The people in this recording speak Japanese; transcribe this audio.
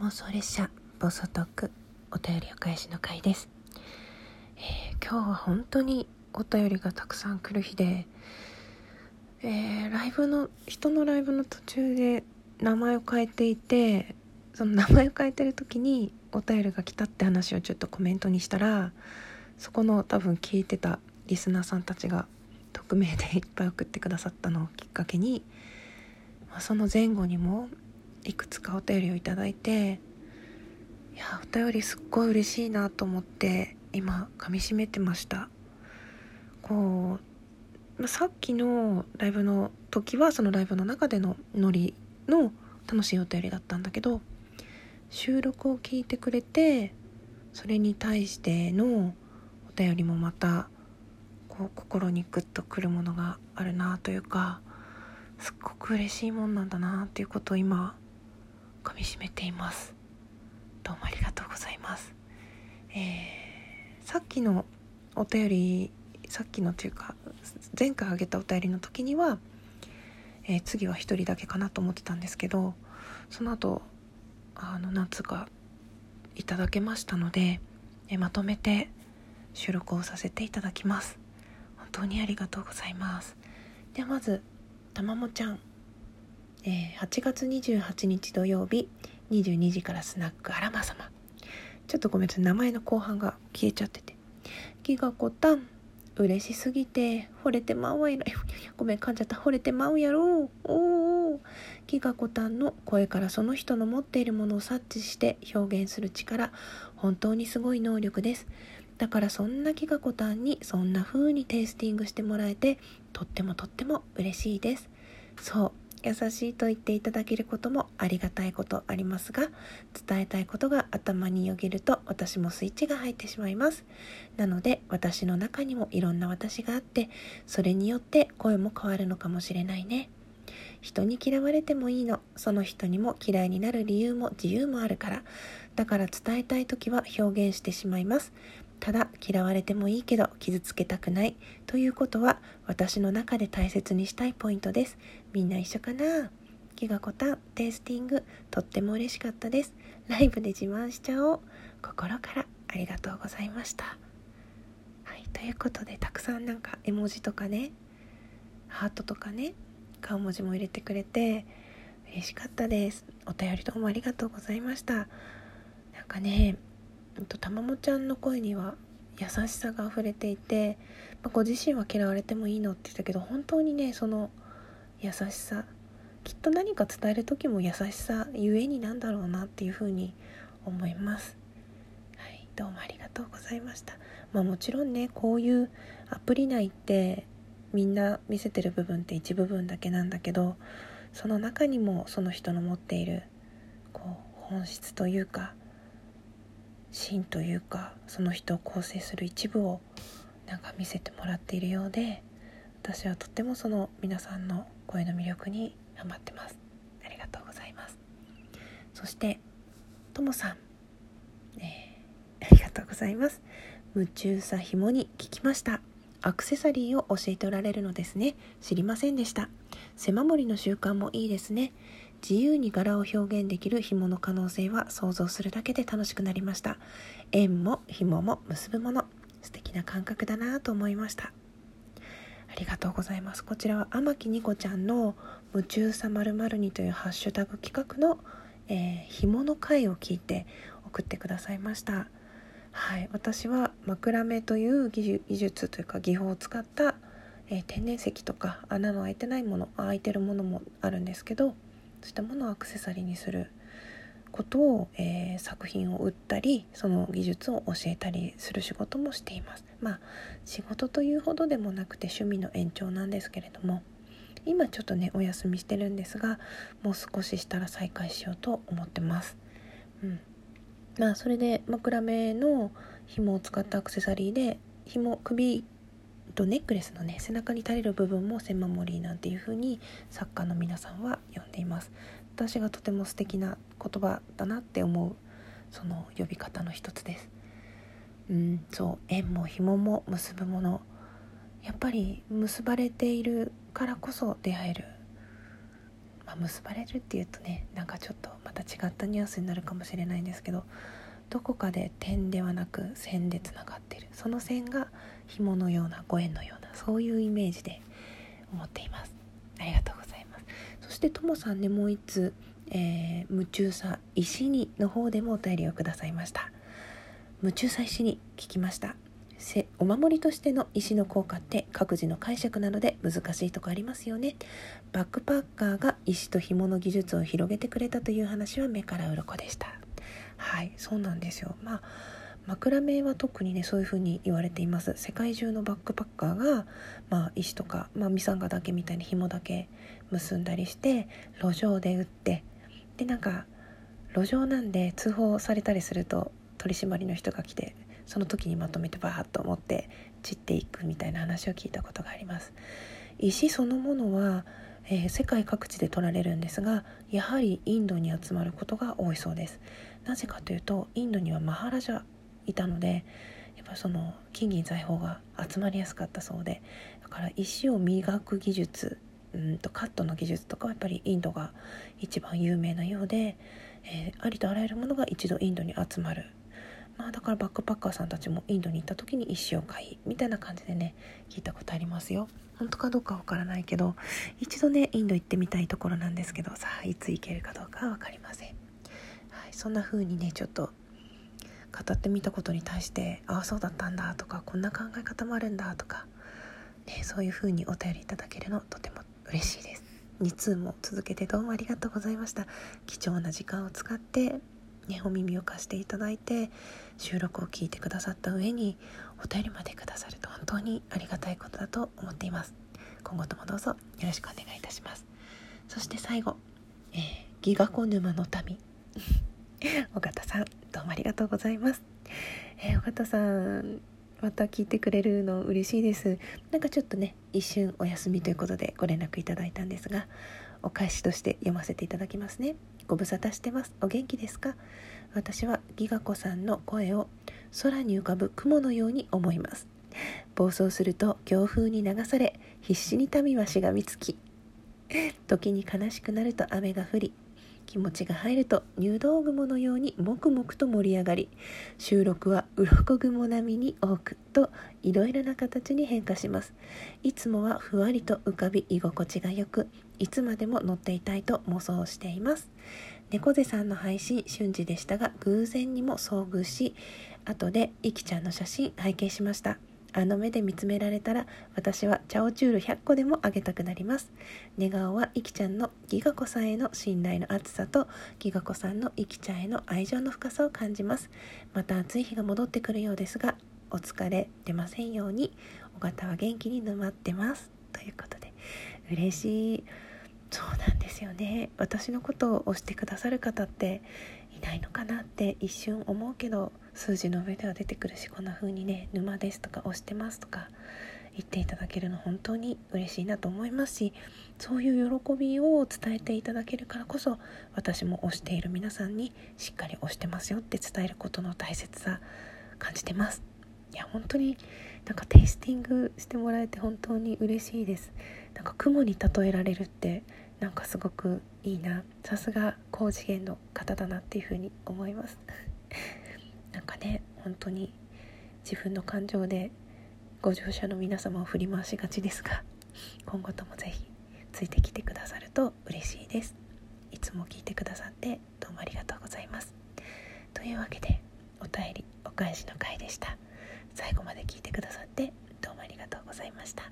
妄想列車暴走トークお便りお返しの回です、えー、今日は本当にお便りがたくさん来る日で、えー、ライブの人のライブの途中で名前を変えていてその名前を変えてる時にお便りが来たって話をちょっとコメントにしたらそこの多分聞いてたリスナーさんたちが匿名でいっぱい送ってくださったのをきっかけに、まあ、その前後にもいくつかお便りをいただいていやお便りすっごい嬉しいなと思って今噛みしめてました。こう、まあ、さっきのライブの時はそのライブの中でのノリの楽しいお便りだったんだけど収録を聞いてくれてそれに対してのお便りもまたこう心にグッとくるものがあるなというかすっごく嬉しいもんなんだなっていうことを今噛みしめています。どうもありがとうございます。えー、さっきのお便りさっきのというか前回あげたお便りの時には、えー、次は1人だけかなと思ってたんですけどその後あの何つうかいただけましたので、えー、まとめて収録をさせていただきます。本当にありがとうございます。ではまずたまもちゃん。えー、8月28日土曜日22時からスナックあらま様。ちょっとごめんなさい名前の後半が消えちゃってて。ギガコタン嬉しすぎて惚れてまうわやろ ごめん噛んじゃった。惚れてまうやろおおギガコタンの声からその人の持っているものを察知して表現する力本当にすごい能力です。だからそんなギガコタンにそんな風にテイスティングしてもらえてとってもとっても嬉しいです。そう。優しいと言っていただけることもありがたいことありますが伝えたいことが頭によぎると私もスイッチが入ってしまいます。なので私の中にもいろんな私があってそれによって声も変わるのかもしれないね。人に嫌われてもいいの。その人にも嫌いになる理由も自由もあるから。だから伝えたい時は表現してしまいます。ただ嫌われてもいいけど傷つけたくない。ということは私の中で大切にしたいポイントです。みんな一緒かな？気がこたんテイスティングとっても嬉しかったです。ライブで自慢しちゃおう。心からありがとうございました。はいということでたくさんなんか絵文字とかねハートとかね顔文字も入れてくれて嬉しかったです。お便りどうもありがとうございました。なんかねとたまもちゃんの声には優しさが溢れていて、まあ、ご自身は嫌われてもいいのって言ったけど本当にねその優しさきっと何か伝える時も優しさゆえになんだろうなっていうふうに思います。はい、どうもありがとうございました。まあもちろんねこういうアプリ内ってみんな見せてる部分って一部分だけなんだけどその中にもその人の持っているこう本質というか芯というかその人を構成する一部をなんか見せてもらっているようで私はとってもその皆さんの声の魅力にハマってます。ありがとうございます。そしてともさん、えー、ありがとうございます。夢中さひもに聞きました。アクセサリーを教えておられるのですね。知りませんでした。背守りの習慣もいいですね。自由に柄を表現できる紐の可能性は想像するだけで楽しくなりました。縁も紐も結ぶもの。素敵な感覚だなと思いました。ありがとうございます。こちらは天木ニコちゃんの「夢中さまるに」というハッシュタグ企画の、えー、紐の回を聞いて送ってくださいました。はい。私は枕目という技術というか技法を使った、えー、天然石とか穴の開いてないもの開いてるものもあるんですけどそういったものをアクセサリーにすることを、えー、作品を売ったりその技術を教えたりする仕事もしています。まあ仕事というほどでもなくて趣味の延長なんですけれども今ちょっとねお休みしてるんですがもう少ししたら再開しようと思ってます。うん。まあそれで枕目の紐を使ったアクセサリーで紐首とネックレスのね背中に垂れる部分も千守りなんていう風に作家の皆さんは呼んでいます。私がとても素敵な言葉だなって思うその呼び方の一つです。うんそう。縁も紐も結ぶものやっぱり結ばれているからこそ出会える、まあ、結ばれるっていうとねなんかちょっとまた違ったニュアンスになるかもしれないんですけどどこかで点ではなく線でつながってる。その線が紐のようなご縁のようなそういうイメージで思っています。ありがとうございます。そしてともさんねもう一つ、えー、夢中さ石にの方でもお便りをくださいました。夢中さ石に聞きました。お守りとしての石の効果って各自の解釈なので難しいとこありますよね。バックパッカーが石と紐の技術を広げてくれたという話は目から鱗でした。はいそうなんですよ。まあ枕目は特にねそういう風に言われています。世界中のバックパッカーが、まあ、石とか、まあ、ミサンガだけみたいに紐だけ結んだりして路上で売ってでなんか路上なんで通報されたりすると取り締まりの人が来てその時にまとめてバーッと持って散っていくみたいな話を聞いたことがあります。石そのものは、えー、世界各地で取られるんですがやはりインドに集まることが多いそうです。なぜかというとインドにはマハラジャいたのでやっぱその金銀財宝が集まりやすかったそうでだから石を磨く技術うんとカットの技術とかはやっぱりインドが一番有名なようで、えー、ありとあらゆるものが一度インドに集まる。まあだからバックパッカーさんたちもインドに行った時に石を買いみたいな感じでね聞いたことありますよ。本当かどうかわからないけど一度ねインド行ってみたいところなんですけどさあいつ行けるかどうかは分かりません、はい、そんな風にねちょっと語ってみたことに対してああそうだったんだとかこんな考え方もあるんだとか、ね、そういう風にお便りいただけるのとても嬉しいです。2通も続けてどうもありがとうございました。貴重な時間を使ってね、お耳を貸していただいて収録を聞いてくださった上にお便りまでくださると本当にありがたいことだと思っています。今後ともどうぞよろしくお願いいたします。そして最後、えー、ギガコ沼の民 尾形さんどうもありがとうございます、えー、尾形さんまた聞いてくれるの嬉しいです。なんかちょっとね一瞬お休みということでご連絡いただいたんですがお返しとして読ませていただきますね。ご無沙汰してます。お元気ですか？私はギガ子さんの声を空に浮かぶ雲のように思います。暴走すると強風に流され必死に民はしがみつき時に悲しくなると雨が降り気持ちが入ると入道雲のようにもくもくと盛り上がり収録は鱗雲並みに多くといろいろな形に変化します。いつもはふわりと浮かび居心地がよくいつまでも乗っていたいと妄想しています。猫背さんの配信瞬時でしたが偶然にも遭遇し後でいきちゃんの写真拝見しました。あの目で見つめられたら私はチャオチュール100個でもあげたくなります。寝顔はイキちゃんのギガ子さんへの信頼の厚さとギガ子さんのイキちゃんへの愛情の深さを感じます。また暑い日が戻ってくるようですがお疲れ出ませんように尾形は元気に沼ってます。ということで嬉しい。そうなんですよね。私のことを推してくださる方っていないのかなって一瞬思うけど数字の上では出てくるしこんな風にね「沼です」とか「押してます」とか言っていただけるの本当に嬉しいなと思いますしそういう喜びを伝えていただけるからこそ私も推している皆さんにしっかり推してますよって伝えることの大切さ感じてます。いや本当になんかテイスティングしてもらえて本当に嬉しいです。なんか雲に例えられるってなんかすごくいいな。さすが高次元の方だなっていうふうに思います。なんかね本当に自分の感情でご乗車の皆様を振り回しがちですが今後とも是非ついてきてくださると嬉しいです。いつも聞いてくださってどうもありがとうございます。というわけでお便りお返しの回でした。最後まで聞いてくださってどうもありがとうございました。